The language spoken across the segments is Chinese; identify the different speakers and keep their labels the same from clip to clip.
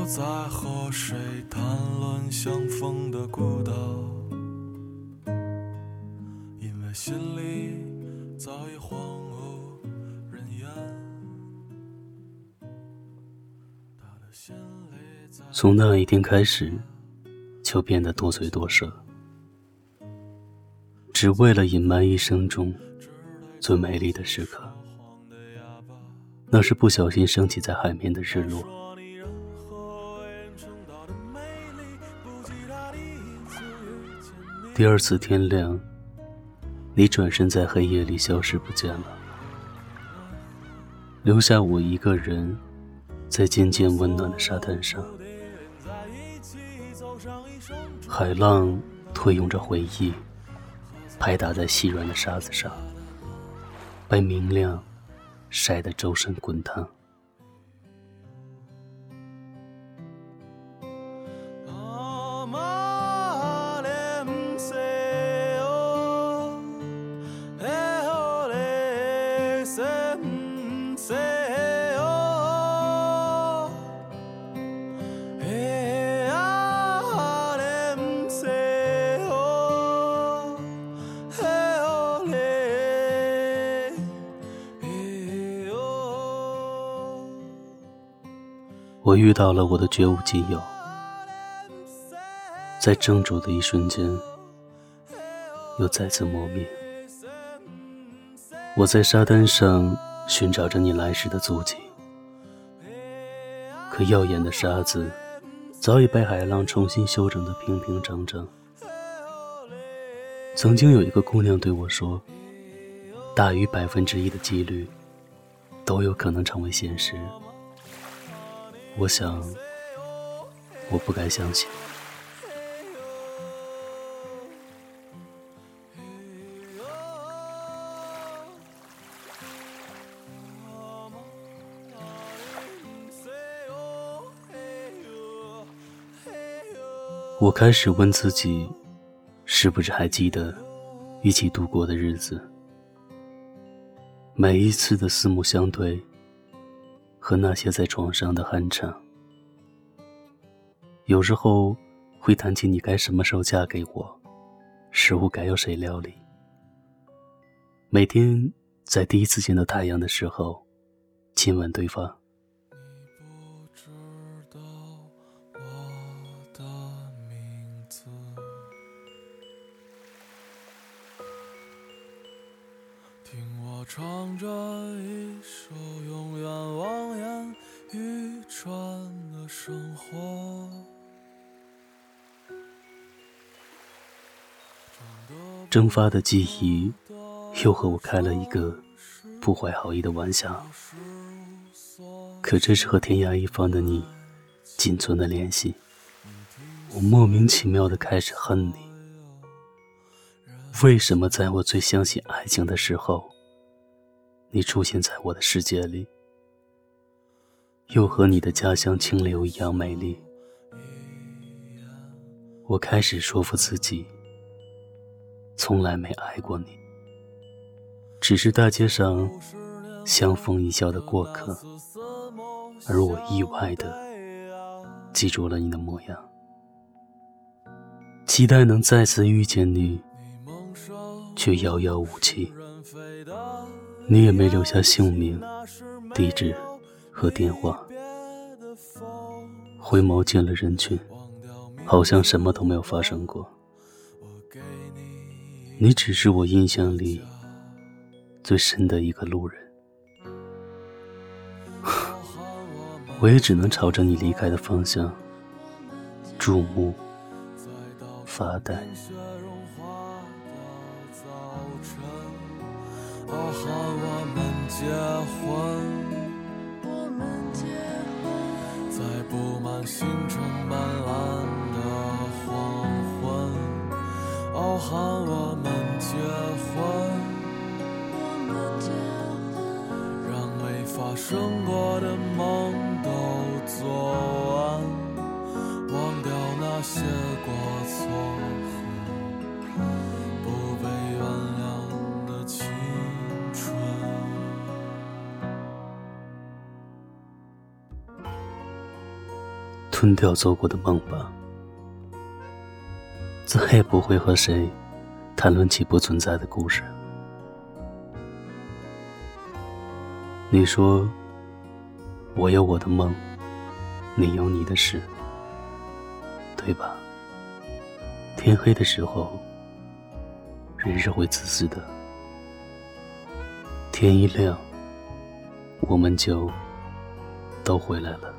Speaker 1: 又在和谁谈论相逢的孤岛？因为心里早已荒无人烟。他的心里在
Speaker 2: 从那一天开始，就变得多嘴多舌，只为了隐瞒一生中最美丽的时刻。那是不小心升起在海面的日落。
Speaker 1: 第
Speaker 2: 二次天亮，你转身在黑夜里消失不见了，留下我一个人在渐渐温暖的沙滩上。海浪推涌着回忆，拍打在细软的沙子上，被明亮晒得周身滚烫。我遇到了我的绝无仅有，在怔住的一瞬间，又再次磨灭。我在沙滩上寻找着你来时的足迹，可耀眼的沙子早已被海浪重新修整的平平整整。曾经有一个姑娘对我说：“大于百分之一的几率，都有可能成为现实。”我想，我不该相信。我开始问自己，是不是还记得一起度过的日子？每一次的四目相对，和那些在床上的酣畅。有时候会谈起你该什么时候嫁给我，食物该由谁料理。每天在第一次见到太阳的时候，亲吻对方。
Speaker 1: 不知道我的名字，我唱着一首永远望眼欲穿的生活。
Speaker 2: 蒸发的记忆，又和我开了一个不怀好意的玩笑。可这是和天涯一方的你仅存的联系。我莫名其妙的开始恨你。为什么在我最相信爱情的时候，你出现在我的世界里，又和你的家乡清流一样美丽？我开始说服自己，从来没爱过你，只是大街上相逢一笑的过客，而我意外的记住了你的模样，期待能再次遇见你，却遥遥无期。你也没留下姓名、地址和电话。回眸见了人群，好像什么都没有发生过。你只是我印象里最深的一个路人，我也只能朝着你离开的方向注目、发呆。
Speaker 1: 哦，喊我们结婚。我们结婚在布满星辰斑斓的黄昏，哦，喊我们结婚。让没发生过的梦
Speaker 2: 吞掉做过的梦吧，再也不会和谁谈论起不存在的故事。你说，我有我的梦，你有你的事，对吧？天黑的时候，人是会自私的；天一亮，我们就都回来了。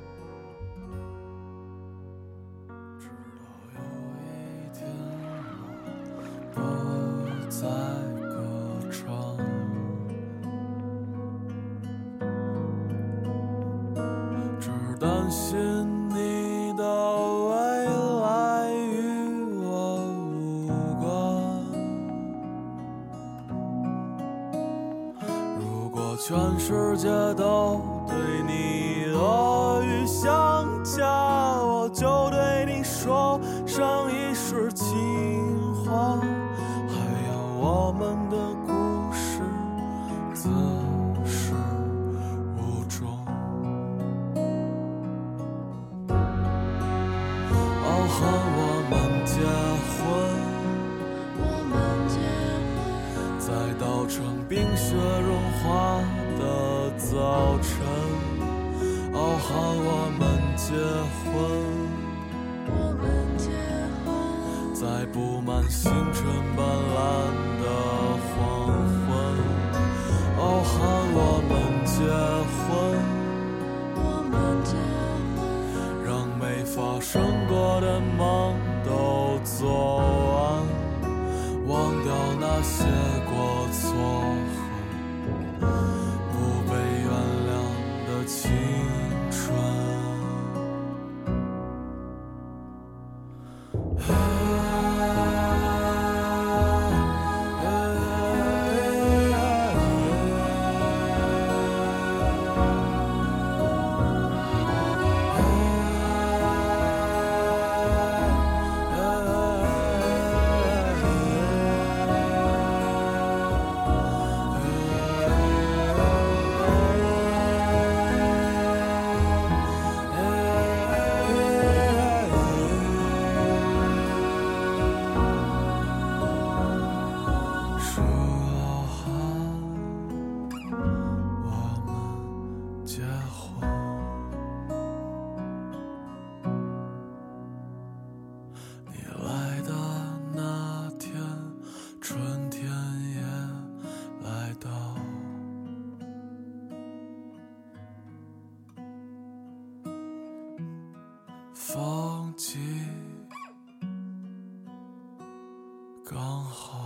Speaker 1: 相信你的未来与我无关。如果全世界都对傲寒我们结婚，我们结婚，在稻城冰雪融化。的早晨，傲寒我们结婚，我们结婚，在布满星辰斑斓的黄昏，傲寒我们结婚，我们结婚，让没发生的什么都做完忘掉那些过错和不被原谅的情放弃，刚好。